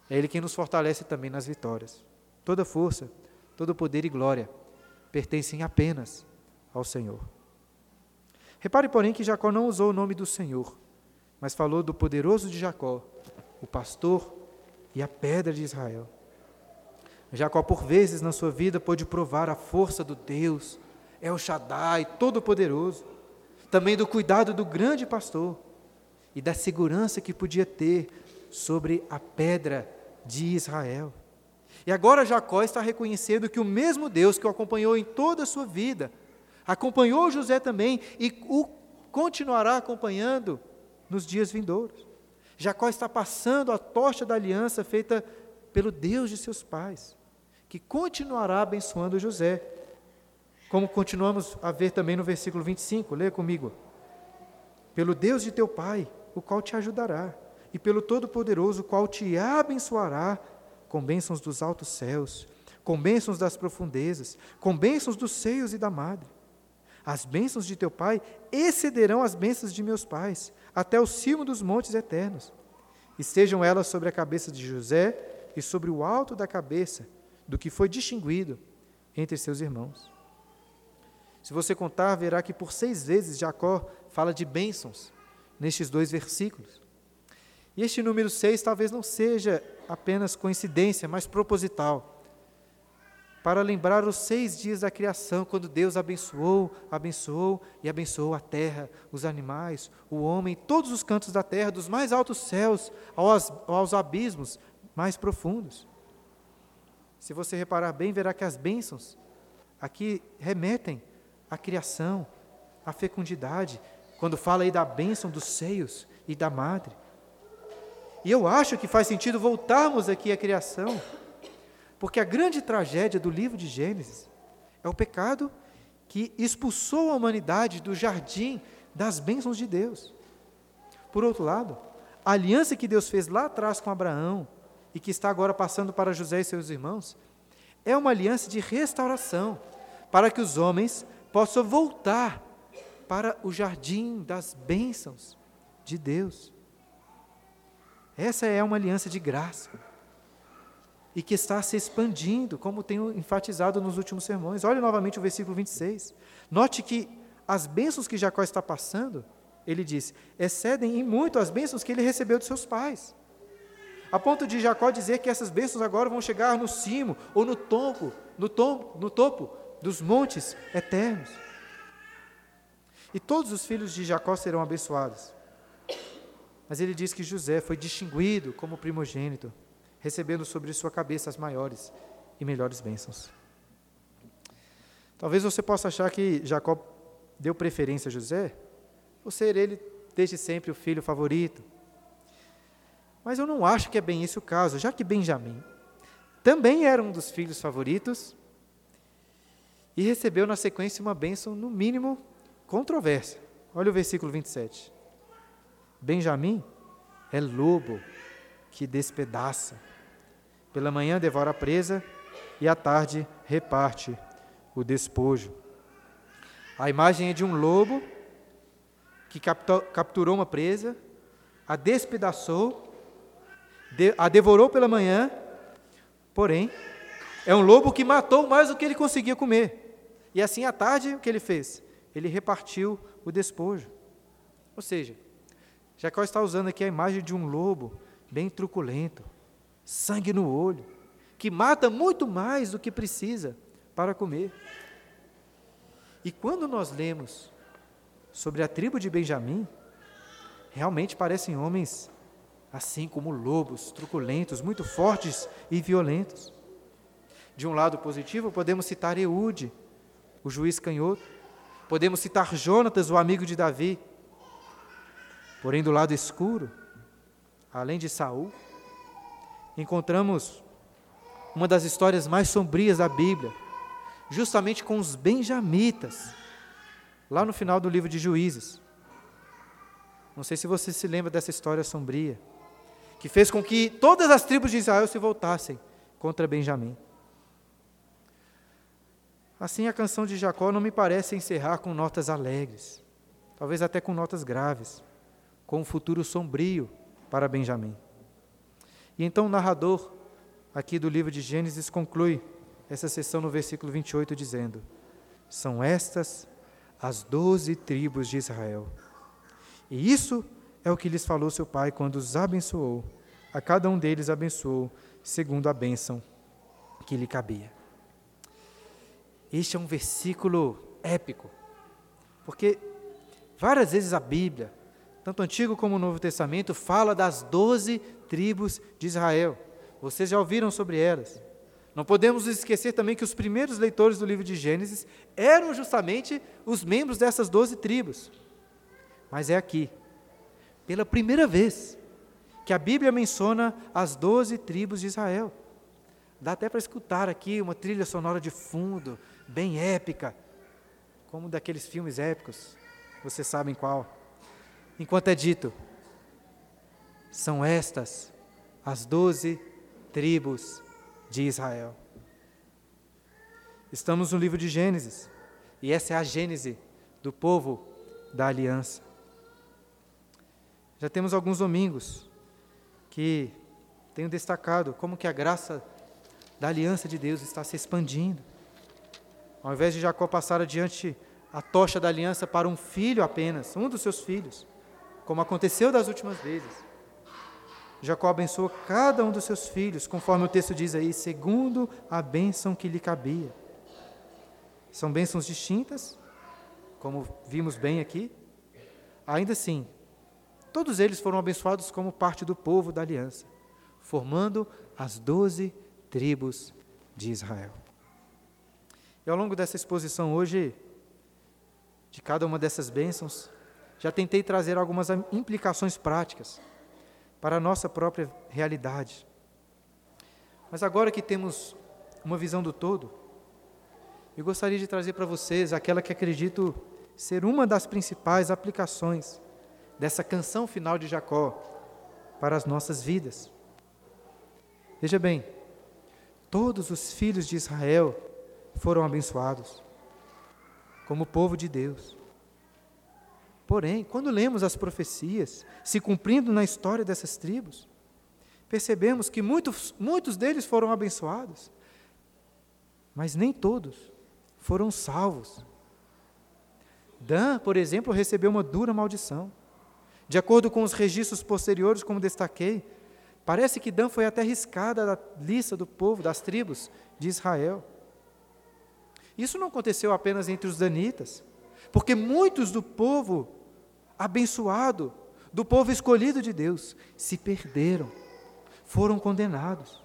é Ele quem nos fortalece também nas vitórias. Toda força, todo poder e glória pertencem apenas ao Senhor. Repare, porém, que Jacó não usou o nome do Senhor, mas falou do poderoso de Jacó, o pastor e a pedra de Israel. Jacó, por vezes na sua vida, pôde provar a força do Deus, El Shaddai, Todo-Poderoso também do cuidado do grande pastor e da segurança que podia ter sobre a pedra de Israel. E agora Jacó está reconhecendo que o mesmo Deus que o acompanhou em toda a sua vida, acompanhou José também e o continuará acompanhando nos dias vindouros. Jacó está passando a tocha da aliança feita pelo Deus de seus pais, que continuará abençoando José como continuamos a ver também no versículo 25, leia comigo. Pelo Deus de teu Pai, o qual te ajudará, e pelo Todo-Poderoso, o qual te abençoará com bênçãos dos altos céus, com bênçãos das profundezas, com bênçãos dos seios e da madre. As bênçãos de teu Pai excederão as bênçãos de meus pais, até o cimo dos montes eternos. E sejam elas sobre a cabeça de José e sobre o alto da cabeça do que foi distinguido entre seus irmãos. Se você contar, verá que por seis vezes Jacó fala de bênçãos nestes dois versículos. E este número seis talvez não seja apenas coincidência, mas proposital. Para lembrar os seis dias da criação, quando Deus abençoou, abençoou e abençoou a terra, os animais, o homem, todos os cantos da terra, dos mais altos céus aos, abismos mais profundos. Se você reparar bem, verá que as bênçãos aqui remetem a criação, a fecundidade, quando fala aí da bênção dos seios e da madre. E eu acho que faz sentido voltarmos aqui à criação, porque a grande tragédia do livro de Gênesis é o pecado que expulsou a humanidade do jardim das bênçãos de Deus. Por outro lado, a aliança que Deus fez lá atrás com Abraão e que está agora passando para José e seus irmãos, é uma aliança de restauração, para que os homens possa voltar para o jardim das bênçãos de Deus. Essa é uma aliança de graça e que está se expandindo, como tenho enfatizado nos últimos sermões. Olhe novamente o versículo 26. Note que as bênçãos que Jacó está passando, ele diz, excedem em muito as bênçãos que ele recebeu de seus pais. A ponto de Jacó dizer que essas bênçãos agora vão chegar no cimo ou no topo, no topo, no topo dos montes eternos. E todos os filhos de Jacó serão abençoados. Mas ele diz que José foi distinguido como primogênito, recebendo sobre sua cabeça as maiores e melhores bênçãos. Talvez você possa achar que Jacó deu preferência a José, por ser ele desde sempre o filho favorito. Mas eu não acho que é bem esse o caso, já que Benjamim também era um dos filhos favoritos, e recebeu na sequência uma bênção, no mínimo, controversa. Olha o versículo 27. Benjamim é lobo que despedaça. Pela manhã devora a presa e à tarde reparte o despojo. A imagem é de um lobo que capturou uma presa, a despedaçou, a devorou pela manhã, porém, é um lobo que matou mais do que ele conseguia comer. E assim, à tarde, o que ele fez? Ele repartiu o despojo. Ou seja, Jacó está usando aqui a imagem de um lobo bem truculento, sangue no olho, que mata muito mais do que precisa para comer. E quando nós lemos sobre a tribo de Benjamim, realmente parecem homens assim como lobos, truculentos, muito fortes e violentos. De um lado positivo, podemos citar Eude, o juiz canhoto. Podemos citar Jonatas, o amigo de Davi. Porém, do lado escuro, além de Saul, encontramos uma das histórias mais sombrias da Bíblia, justamente com os benjamitas, lá no final do livro de Juízes. Não sei se você se lembra dessa história sombria, que fez com que todas as tribos de Israel se voltassem contra Benjamim. Assim, a canção de Jacó não me parece encerrar com notas alegres, talvez até com notas graves, com um futuro sombrio para Benjamim. E então o narrador, aqui do livro de Gênesis, conclui essa sessão no versículo 28, dizendo: São estas as doze tribos de Israel. E isso é o que lhes falou seu pai quando os abençoou. A cada um deles abençoou, segundo a bênção que lhe cabia. Este é um versículo épico, porque várias vezes a Bíblia, tanto Antigo como Novo Testamento, fala das doze tribos de Israel. Vocês já ouviram sobre elas. Não podemos esquecer também que os primeiros leitores do livro de Gênesis eram justamente os membros dessas doze tribos. Mas é aqui, pela primeira vez, que a Bíblia menciona as doze tribos de Israel. Dá até para escutar aqui uma trilha sonora de fundo, bem épica, como daqueles filmes épicos, vocês sabem qual. Enquanto é dito, são estas as doze tribos de Israel. Estamos no livro de Gênesis, e essa é a gênese do povo da aliança. Já temos alguns domingos que tenho destacado como que a graça da aliança de Deus está se expandindo. Ao invés de Jacó passar adiante a tocha da aliança para um filho apenas, um dos seus filhos, como aconteceu das últimas vezes, Jacó abençoou cada um dos seus filhos, conforme o texto diz aí, segundo a bênção que lhe cabia. São bênçãos distintas, como vimos bem aqui. Ainda assim, todos eles foram abençoados como parte do povo da aliança, formando as doze tribos de Israel. E ao longo dessa exposição hoje, de cada uma dessas bênçãos, já tentei trazer algumas implicações práticas para a nossa própria realidade. Mas agora que temos uma visão do todo, eu gostaria de trazer para vocês aquela que acredito ser uma das principais aplicações dessa canção final de Jacó para as nossas vidas. Veja bem, todos os filhos de Israel foram abençoados como povo de Deus. Porém, quando lemos as profecias se cumprindo na história dessas tribos, percebemos que muitos, muitos deles foram abençoados, mas nem todos foram salvos. Dan, por exemplo, recebeu uma dura maldição. De acordo com os registros posteriores, como destaquei, parece que Dan foi até riscada da lista do povo, das tribos de Israel. Isso não aconteceu apenas entre os danitas, porque muitos do povo abençoado, do povo escolhido de Deus, se perderam, foram condenados.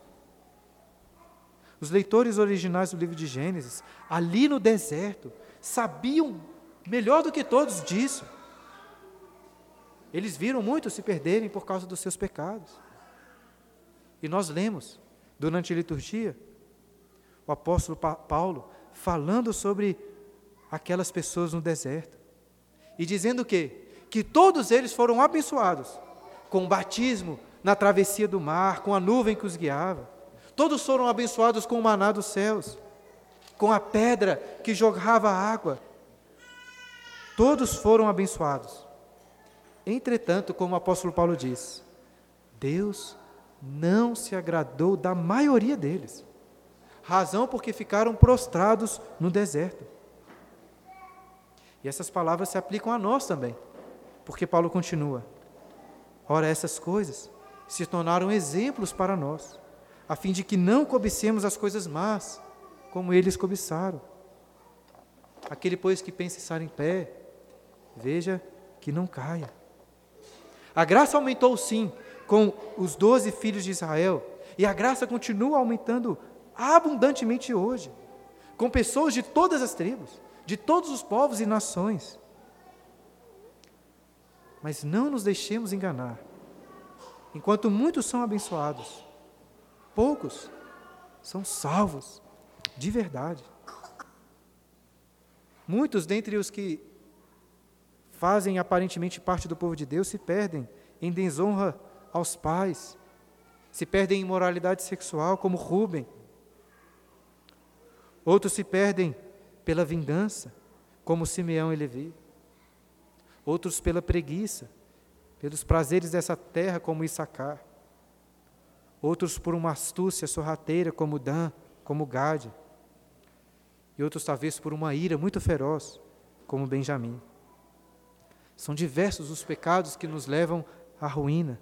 Os leitores originais do livro de Gênesis, ali no deserto, sabiam melhor do que todos disso. Eles viram muitos se perderem por causa dos seus pecados. E nós lemos, durante a liturgia, o apóstolo Paulo falando sobre aquelas pessoas no deserto. E dizendo que que todos eles foram abençoados com o batismo na travessia do mar, com a nuvem que os guiava. Todos foram abençoados com o maná dos céus, com a pedra que jogava água. Todos foram abençoados. Entretanto, como o apóstolo Paulo diz, Deus não se agradou da maioria deles, razão porque ficaram prostrados no deserto. E essas palavras se aplicam a nós também. Porque Paulo continua: Ora, essas coisas se tornaram exemplos para nós, a fim de que não cobicemos as coisas más, como eles cobiçaram. Aquele, pois, que pensa estar em pé, veja que não caia. A graça aumentou sim com os doze filhos de Israel, e a graça continua aumentando abundantemente hoje, com pessoas de todas as tribos, de todos os povos e nações. Mas não nos deixemos enganar. Enquanto muitos são abençoados, poucos são salvos de verdade. Muitos dentre os que fazem aparentemente parte do povo de Deus se perdem em desonra aos pais, se perdem em imoralidade sexual, como Rubem. Outros se perdem pela vingança, como Simeão e Levi. Outros pela preguiça, pelos prazeres dessa terra, como Issacar. Outros por uma astúcia sorrateira, como Dan, como Gade e outros talvez por uma ira muito feroz, como Benjamim. São diversos os pecados que nos levam à ruína.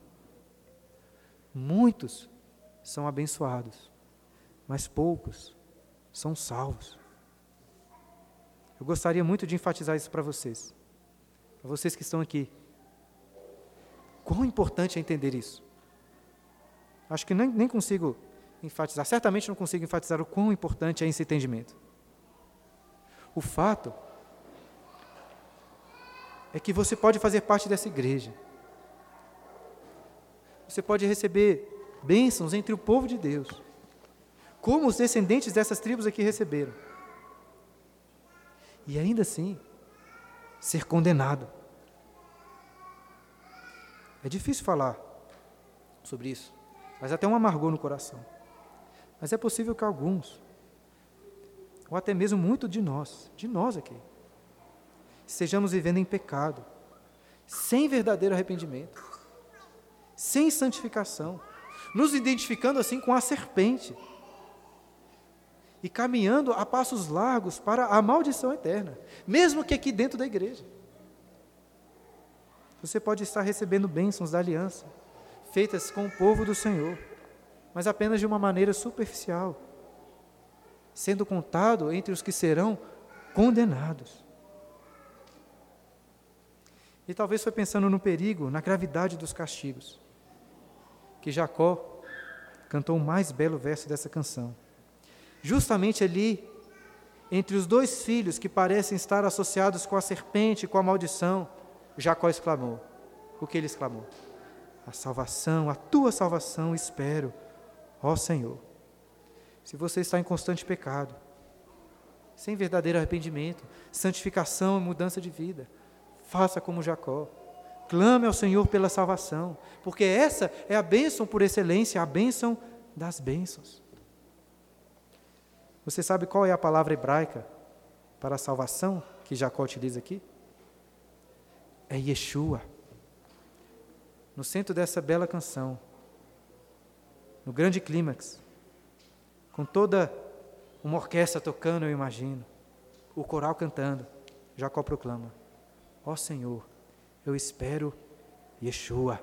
Muitos são abençoados, mas poucos são salvos. Eu gostaria muito de enfatizar isso para vocês, para vocês que estão aqui. Quão importante é entender isso. Acho que nem, nem consigo enfatizar, certamente não consigo enfatizar o quão importante é esse entendimento. O fato é que você pode fazer parte dessa igreja. Você pode receber bênçãos entre o povo de Deus, como os descendentes dessas tribos aqui receberam. E ainda assim, ser condenado. É difícil falar sobre isso, mas até um amargor no coração. Mas é possível que alguns ou até mesmo muito de nós, de nós aqui, estejamos vivendo em pecado, sem verdadeiro arrependimento, sem santificação, nos identificando assim com a serpente e caminhando a passos largos para a maldição eterna, mesmo que aqui dentro da igreja. Você pode estar recebendo bênçãos da aliança, feitas com o povo do Senhor, mas apenas de uma maneira superficial sendo contado entre os que serão condenados. E talvez foi pensando no perigo, na gravidade dos castigos, que Jacó cantou o mais belo verso dessa canção. Justamente ali, entre os dois filhos que parecem estar associados com a serpente, com a maldição, Jacó exclamou: O que ele exclamou? A salvação, a tua salvação espero, ó Senhor se você está em constante pecado, sem verdadeiro arrependimento, santificação e mudança de vida, faça como Jacó. Clame ao Senhor pela salvação, porque essa é a bênção por excelência, a bênção das bênçãos. Você sabe qual é a palavra hebraica para a salvação que Jacó utiliza aqui? É Yeshua. No centro dessa bela canção, no grande clímax, com toda uma orquestra tocando, eu imagino, o coral cantando, Jacó proclama: Ó Senhor, eu espero Yeshua.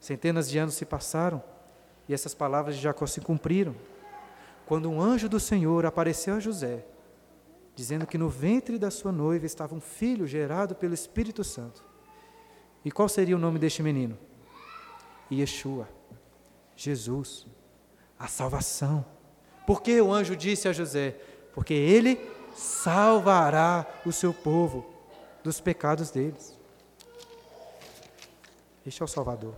Centenas de anos se passaram e essas palavras de Jacó se cumpriram. Quando um anjo do Senhor apareceu a José, dizendo que no ventre da sua noiva estava um filho gerado pelo Espírito Santo. E qual seria o nome deste menino? Yeshua, Jesus a salvação. Porque o anjo disse a José? Porque ele salvará o seu povo dos pecados deles. Este é o Salvador.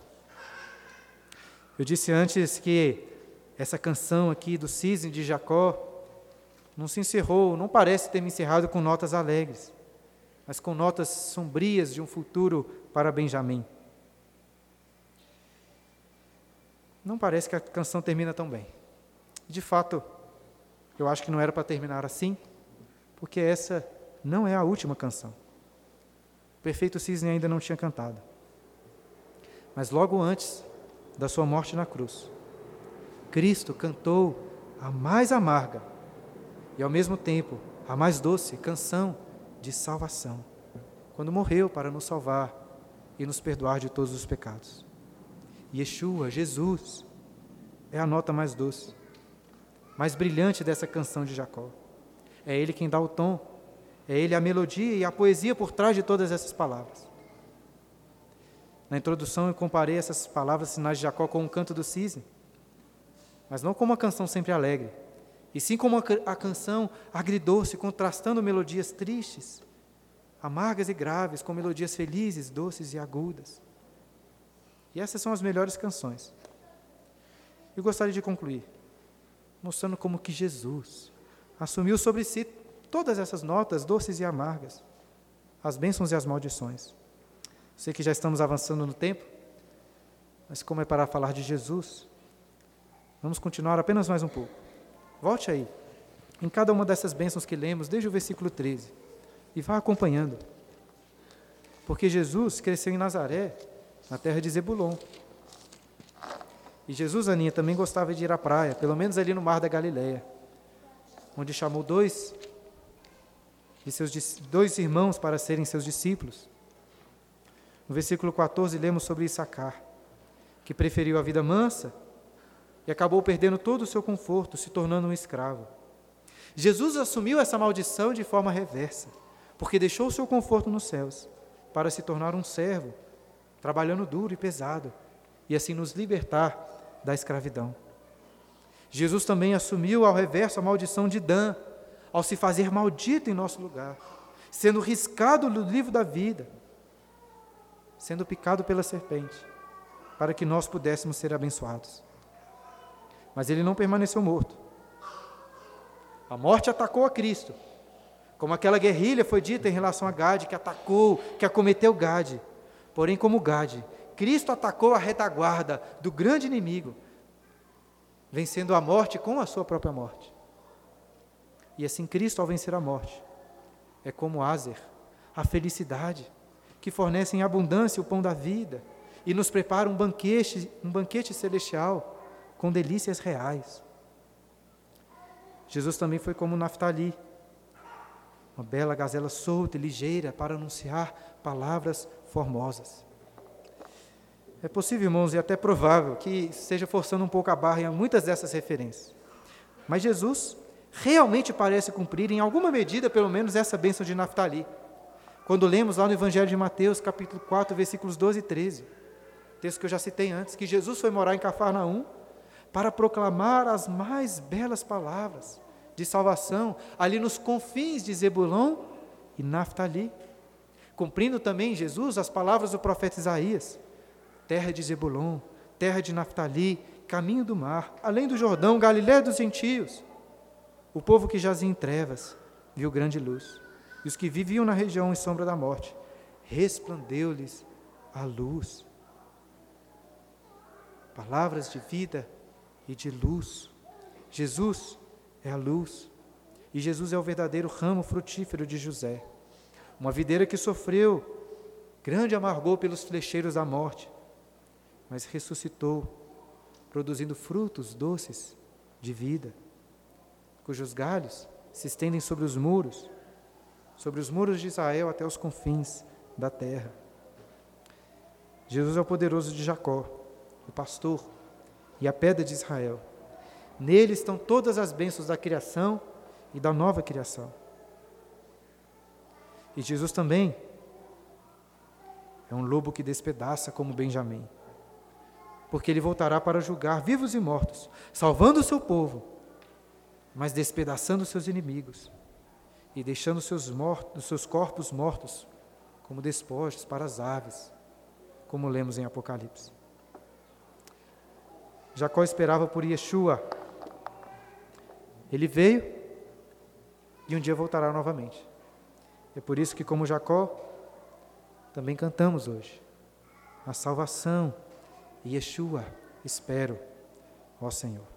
Eu disse antes que essa canção aqui do cisne de Jacó não se encerrou, não parece ter me encerrado com notas alegres, mas com notas sombrias de um futuro para Benjamim. não parece que a canção termina tão bem. De fato, eu acho que não era para terminar assim, porque essa não é a última canção. Perfeito cisne ainda não tinha cantado. Mas logo antes da sua morte na cruz, Cristo cantou a mais amarga e ao mesmo tempo a mais doce canção de salvação, quando morreu para nos salvar e nos perdoar de todos os pecados. Yeshua, Jesus, é a nota mais doce, mais brilhante dessa canção de Jacó. É Ele quem dá o tom, é Ele a melodia e a poesia por trás de todas essas palavras. Na introdução eu comparei essas palavras sinais de Jacó com o canto do cisne, mas não como uma canção sempre alegre, e sim como a canção agridoce, contrastando melodias tristes, amargas e graves, com melodias felizes, doces e agudas. E essas são as melhores canções. Eu gostaria de concluir mostrando como que Jesus assumiu sobre si todas essas notas doces e amargas, as bênçãos e as maldições. Sei que já estamos avançando no tempo, mas como é para falar de Jesus, vamos continuar apenas mais um pouco. Volte aí, em cada uma dessas bênçãos que lemos, desde o versículo 13, e vá acompanhando. Porque Jesus cresceu em Nazaré, na terra de Zebulon. E Jesus, Aninha, também gostava de ir à praia, pelo menos ali no mar da Galileia, onde chamou dois de seus dois irmãos para serem seus discípulos. No versículo 14, lemos sobre Issacar, que preferiu a vida mansa e acabou perdendo todo o seu conforto, se tornando um escravo. Jesus assumiu essa maldição de forma reversa, porque deixou o seu conforto nos céus para se tornar um servo, trabalhando duro e pesado, e assim nos libertar da escravidão. Jesus também assumiu ao reverso a maldição de Dan, ao se fazer maldito em nosso lugar, sendo riscado do livro da vida, sendo picado pela serpente, para que nós pudéssemos ser abençoados. Mas ele não permaneceu morto. A morte atacou a Cristo, como aquela guerrilha foi dita em relação a Gade, que atacou, que acometeu Gade. Porém, como Gade, Cristo atacou a retaguarda do grande inimigo, vencendo a morte com a sua própria morte. E assim, Cristo, ao vencer a morte, é como Azer, a felicidade, que fornece em abundância o pão da vida e nos prepara um banquete, um banquete celestial com delícias reais. Jesus também foi como Naftali, uma bela gazela solta e ligeira para anunciar palavras formosas. É possível, irmãos, e até provável que esteja forçando um pouco a barra em muitas dessas referências. Mas Jesus realmente parece cumprir, em alguma medida, pelo menos, essa bênção de Naftali. Quando lemos lá no Evangelho de Mateus, capítulo 4, versículos 12 e 13, texto que eu já citei antes, que Jesus foi morar em Cafarnaum para proclamar as mais belas palavras de salvação ali nos confins de Zebulon e Naftali, cumprindo também Jesus as palavras do profeta Isaías: terra de Zebulon, terra de Naftali, caminho do mar, além do Jordão, Galiléia dos gentios. O povo que jazia em trevas viu grande luz e os que viviam na região em sombra da morte, resplandeu-lhes a luz. Palavras de vida e de luz. Jesus é a luz. E Jesus é o verdadeiro ramo frutífero de José. Uma videira que sofreu grande amargor pelos flecheiros da morte, mas ressuscitou, produzindo frutos doces de vida, cujos galhos se estendem sobre os muros sobre os muros de Israel até os confins da terra. Jesus é o poderoso de Jacó, o pastor e a pedra de Israel. Nele estão todas as bênçãos da criação e da nova criação. E Jesus também é um lobo que despedaça como Benjamim, porque ele voltará para julgar vivos e mortos, salvando o seu povo, mas despedaçando seus inimigos e deixando seus, mortos, seus corpos mortos como despojos para as aves, como lemos em Apocalipse. Jacó esperava por Yeshua. Ele veio e um dia voltará novamente. É por isso que, como Jacó, também cantamos hoje. A salvação, Yeshua, espero, ó Senhor.